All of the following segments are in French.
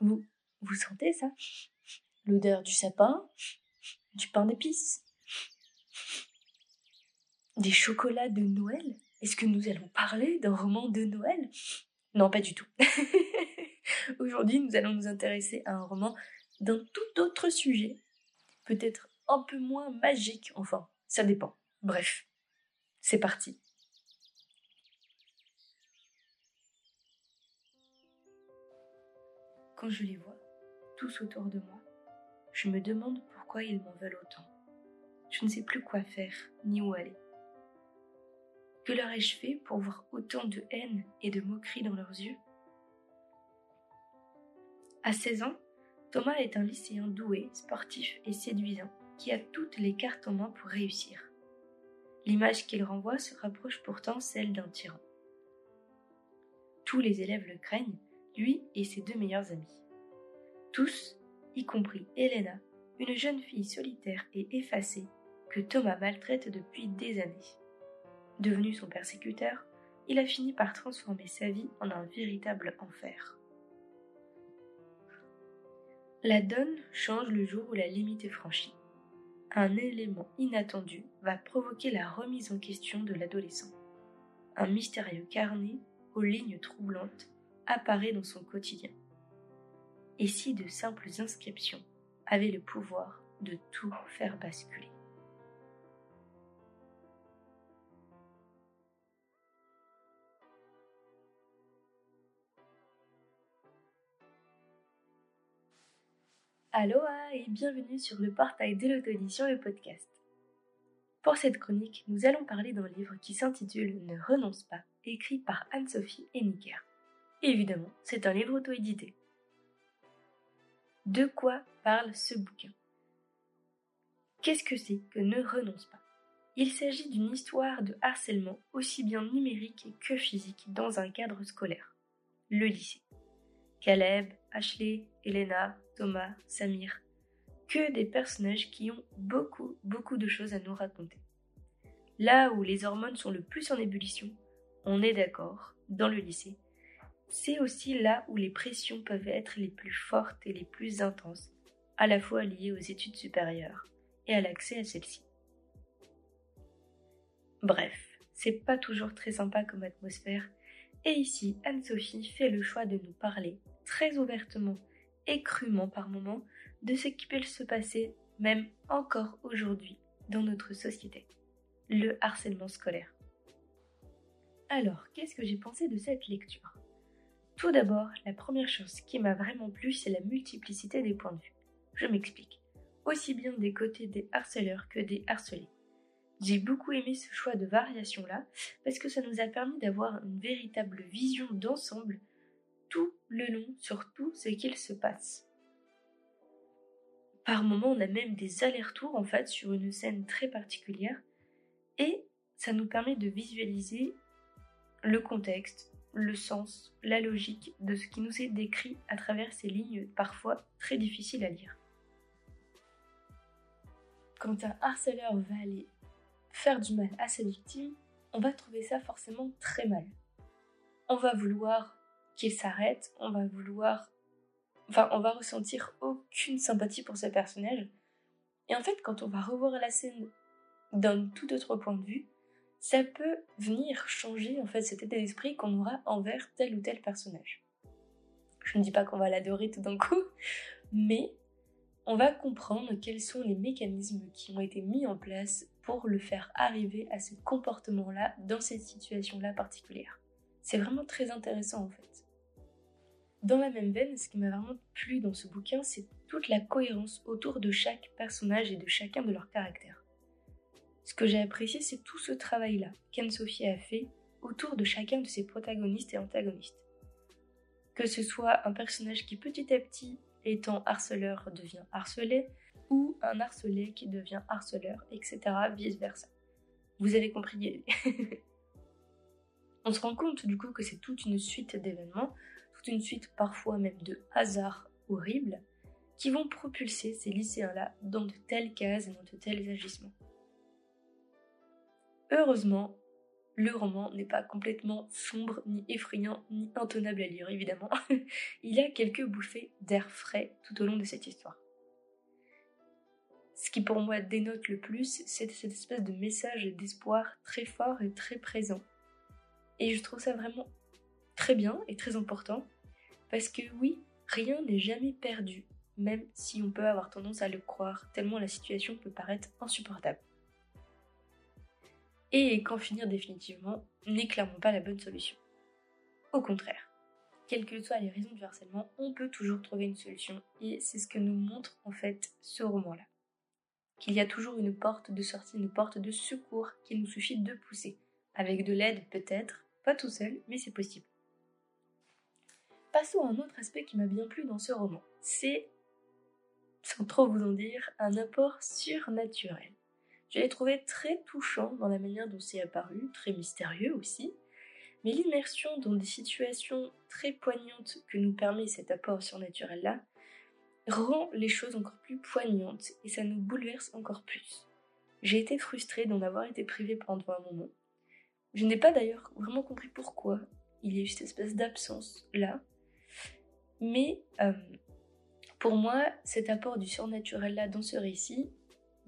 Vous, vous sentez ça? L'odeur du sapin, du pain d'épices, des chocolats de Noël? Est-ce que nous allons parler d'un roman de Noël? Non, pas du tout. Aujourd'hui, nous allons nous intéresser à un roman d'un tout autre sujet, peut-être un peu moins magique, enfin, ça dépend. Bref, c'est parti. Quand je les vois, tous autour de moi, je me demande pourquoi ils m'en veulent autant. Je ne sais plus quoi faire, ni où aller. Que leur ai-je fait pour voir autant de haine et de moquerie dans leurs yeux? À 16 ans, Thomas est un lycéen doué, sportif et séduisant, qui a toutes les cartes en main pour réussir. L'image qu'il renvoie se rapproche pourtant celle d'un tyran. Tous les élèves le craignent, lui et ses deux meilleurs amis. Tous, y compris Helena, une jeune fille solitaire et effacée que Thomas maltraite depuis des années. Devenu son persécuteur, il a fini par transformer sa vie en un véritable enfer. La donne change le jour où la limite est franchie. Un élément inattendu va provoquer la remise en question de l'adolescent. Un mystérieux carnet aux lignes troublantes apparaît dans son quotidien. Et si de simples inscriptions avaient le pouvoir de tout faire basculer? Aloha et bienvenue sur le portail de l'auto-édition et podcast. Pour cette chronique, nous allons parler d'un livre qui s'intitule Ne renonce pas, écrit par Anne-Sophie Henniker. Évidemment, c'est un livre auto-édité. De quoi parle ce bouquin? Qu'est-ce que c'est que Ne renonce pas? Il s'agit d'une histoire de harcèlement aussi bien numérique que physique dans un cadre scolaire, le lycée. Caleb, Ashley, Elena, Thomas, Samir, que des personnages qui ont beaucoup, beaucoup de choses à nous raconter. Là où les hormones sont le plus en ébullition, on est d'accord, dans le lycée, c'est aussi là où les pressions peuvent être les plus fortes et les plus intenses, à la fois liées aux études supérieures et à l'accès à celles-ci. Bref, c'est pas toujours très sympa comme atmosphère, et ici Anne-Sophie fait le choix de nous parler très ouvertement et crûment par moments de ce qui peut se passer même encore aujourd'hui dans notre société, le harcèlement scolaire. Alors, qu'est-ce que j'ai pensé de cette lecture? Tout d'abord, la première chose qui m'a vraiment plu, c'est la multiplicité des points de vue. Je m'explique. Aussi bien des côtés des harceleurs que des harcelés. J'ai beaucoup aimé ce choix de variation-là parce que ça nous a permis d'avoir une véritable vision d'ensemble tout le long sur tout ce qu'il se passe. Par moments, on a même des allers-retours en fait sur une scène très particulière et ça nous permet de visualiser le contexte, le sens, la logique de ce qui nous est décrit à travers ces lignes parfois très difficiles à lire. Quand un harceleur va aller faire du mal à sa victime, on va trouver ça forcément très mal. On va vouloir qu'il s'arrête, on va vouloir. Enfin, on va ressentir aucune sympathie pour ce personnage. Et en fait, quand on va revoir la scène d'un tout autre point de vue, ça peut venir changer en fait cet état d'esprit qu'on aura envers tel ou tel personnage. Je ne dis pas qu'on va l'adorer tout d'un coup, mais on va comprendre quels sont les mécanismes qui ont été mis en place pour le faire arriver à ce comportement-là dans cette situation-là particulière. C'est vraiment très intéressant en fait. Dans la même veine, ce qui m'a vraiment plu dans ce bouquin, c'est toute la cohérence autour de chaque personnage et de chacun de leurs caractères. Ce que j'ai apprécié, c'est tout ce travail-là qu'Anne-Sophie a fait autour de chacun de ses protagonistes et antagonistes. Que ce soit un personnage qui petit à petit, étant harceleur, devient harcelé, ou un harcelé qui devient harceleur, etc., vice-versa. Vous avez compris On se rend compte du coup que c'est toute une suite d'événements une suite parfois même de hasards horribles qui vont propulser ces lycéens-là dans de telles cases et dans de tels agissements. Heureusement, le roman n'est pas complètement sombre, ni effrayant, ni intenable à lire, évidemment. Il a quelques bouffées d'air frais tout au long de cette histoire. Ce qui pour moi dénote le plus, c'est cette espèce de message d'espoir très fort et très présent. Et je trouve ça vraiment très bien et très important, parce que oui, rien n'est jamais perdu, même si on peut avoir tendance à le croire, tellement la situation peut paraître insupportable. Et qu'en finir définitivement n'est clairement pas la bonne solution. Au contraire, quelles que soient les raisons du harcèlement, on peut toujours trouver une solution, et c'est ce que nous montre en fait ce roman-là. Qu'il y a toujours une porte de sortie, une porte de secours qu'il nous suffit de pousser. Avec de l'aide peut-être, pas tout seul, mais c'est possible. Passons à un autre aspect qui m'a bien plu dans ce roman. C'est, sans trop vous en dire, un apport surnaturel. Je l'ai trouvé très touchant dans la manière dont c'est apparu, très mystérieux aussi, mais l'immersion dans des situations très poignantes que nous permet cet apport surnaturel-là rend les choses encore plus poignantes et ça nous bouleverse encore plus. J'ai été frustrée d'en avoir été privée pendant un moment. Je n'ai pas d'ailleurs vraiment compris pourquoi il y a eu cette espèce d'absence là. Mais euh, pour moi, cet apport du surnaturel là dans ce récit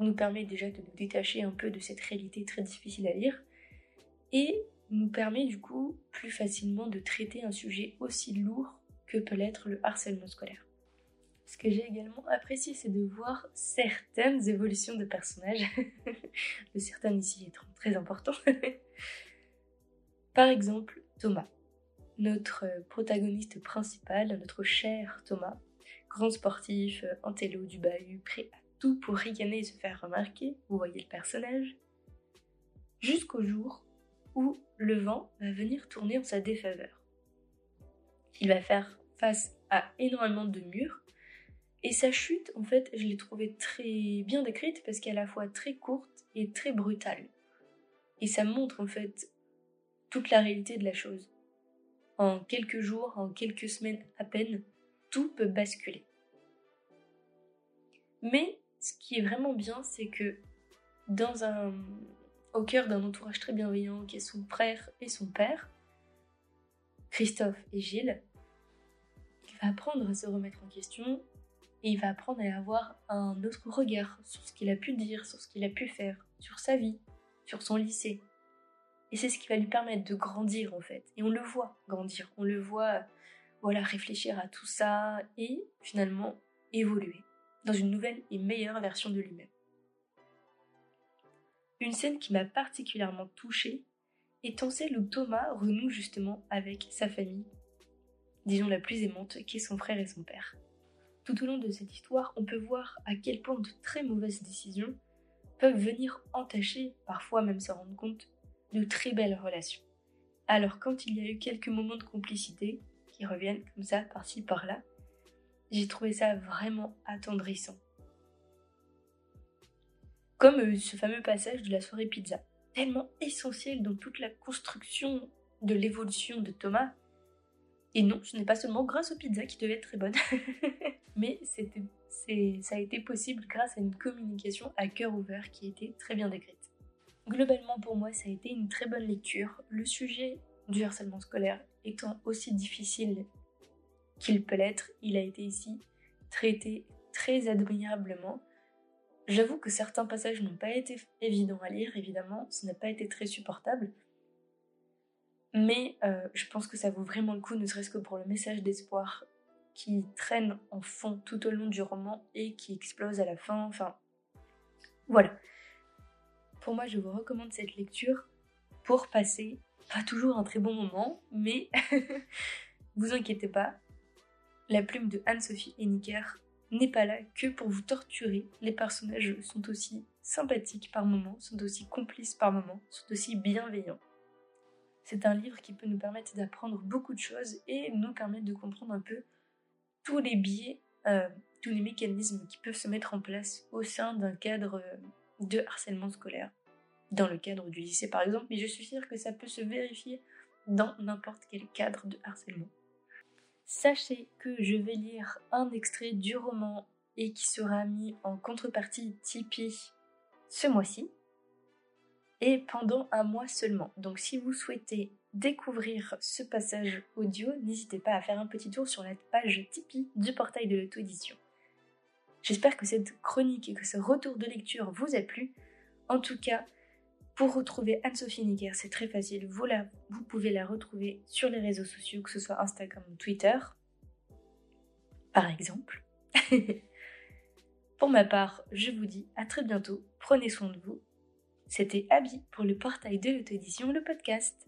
nous permet déjà de nous détacher un peu de cette réalité très difficile à lire et nous permet du coup plus facilement de traiter un sujet aussi lourd que peut l'être le harcèlement scolaire. Ce que j'ai également apprécié, c'est de voir certaines évolutions de personnages. le certain ici étant très important. Par exemple, Thomas, notre protagoniste principal, notre cher Thomas, grand sportif, intello du bahut, à tout pour ricaner et se faire remarquer, vous voyez le personnage, jusqu'au jour où le vent va venir tourner en sa défaveur. Il va faire face à énormément de murs, et sa chute, en fait, je l'ai trouvée très bien décrite parce qu'elle est à la fois très courte et très brutale. Et ça montre, en fait, toute la réalité de la chose. En quelques jours, en quelques semaines à peine, tout peut basculer. Mais ce qui est vraiment bien, c'est que dans un, au cœur d'un entourage très bienveillant qui est son frère et son père, Christophe et Gilles, il va apprendre à se remettre en question et il va apprendre à avoir un autre regard sur ce qu'il a pu dire, sur ce qu'il a pu faire, sur sa vie, sur son lycée. Et c'est ce qui va lui permettre de grandir en fait. Et on le voit grandir, on le voit voilà réfléchir à tout ça et finalement évoluer dans une nouvelle et meilleure version de lui-même. Une scène qui m'a particulièrement touchée étant celle où Thomas renoue justement avec sa famille, disons la plus aimante, qui est son frère et son père. Tout au long de cette histoire, on peut voir à quel point de très mauvaises décisions peuvent venir entacher, parfois même se rendre compte, de très belles relations. Alors quand il y a eu quelques moments de complicité, qui reviennent comme ça par-ci par-là, j'ai trouvé ça vraiment attendrissant. Comme euh, ce fameux passage de la soirée pizza, tellement essentiel dans toute la construction de l'évolution de Thomas. Et non, ce n'est pas seulement grâce aux pizzas qui devaient être très bonnes, mais c'était, ça a été possible grâce à une communication à cœur ouvert qui été très bien décrite. Globalement, pour moi, ça a été une très bonne lecture. Le sujet du harcèlement scolaire étant aussi difficile qu'il peut l'être, il a été ici traité très admirablement. J'avoue que certains passages n'ont pas été évidents à lire, évidemment, ce n'a pas été très supportable. Mais euh, je pense que ça vaut vraiment le coup, ne serait-ce que pour le message d'espoir qui traîne en fond tout au long du roman et qui explose à la fin. Enfin, voilà. Pour moi, je vous recommande cette lecture pour passer, pas toujours un très bon moment, mais vous inquiétez pas, la plume de Anne-Sophie Henniker n'est pas là que pour vous torturer. Les personnages sont aussi sympathiques par moments, sont aussi complices par moments, sont aussi bienveillants. C'est un livre qui peut nous permettre d'apprendre beaucoup de choses et nous permettre de comprendre un peu tous les biais, euh, tous les mécanismes qui peuvent se mettre en place au sein d'un cadre euh, de harcèlement scolaire. Dans le cadre du lycée par exemple, mais je suis sûre que ça peut se vérifier dans n'importe quel cadre de harcèlement. Sachez que je vais lire un extrait du roman et qui sera mis en contrepartie Tipeee ce mois-ci. et pendant un mois seulement. Donc si vous souhaitez découvrir ce passage audio, n'hésitez pas à faire un petit tour sur la page Tipeee du portail de l'auto-édition. J'espère que cette chronique et que ce retour de lecture vous a plu. En tout cas, pour retrouver Anne-Sophie Niger, c'est très facile. Vous, vous pouvez la retrouver sur les réseaux sociaux, que ce soit Instagram ou Twitter, par exemple. pour ma part, je vous dis à très bientôt. Prenez soin de vous. C'était Abby pour le portail de l'auto-édition, le podcast.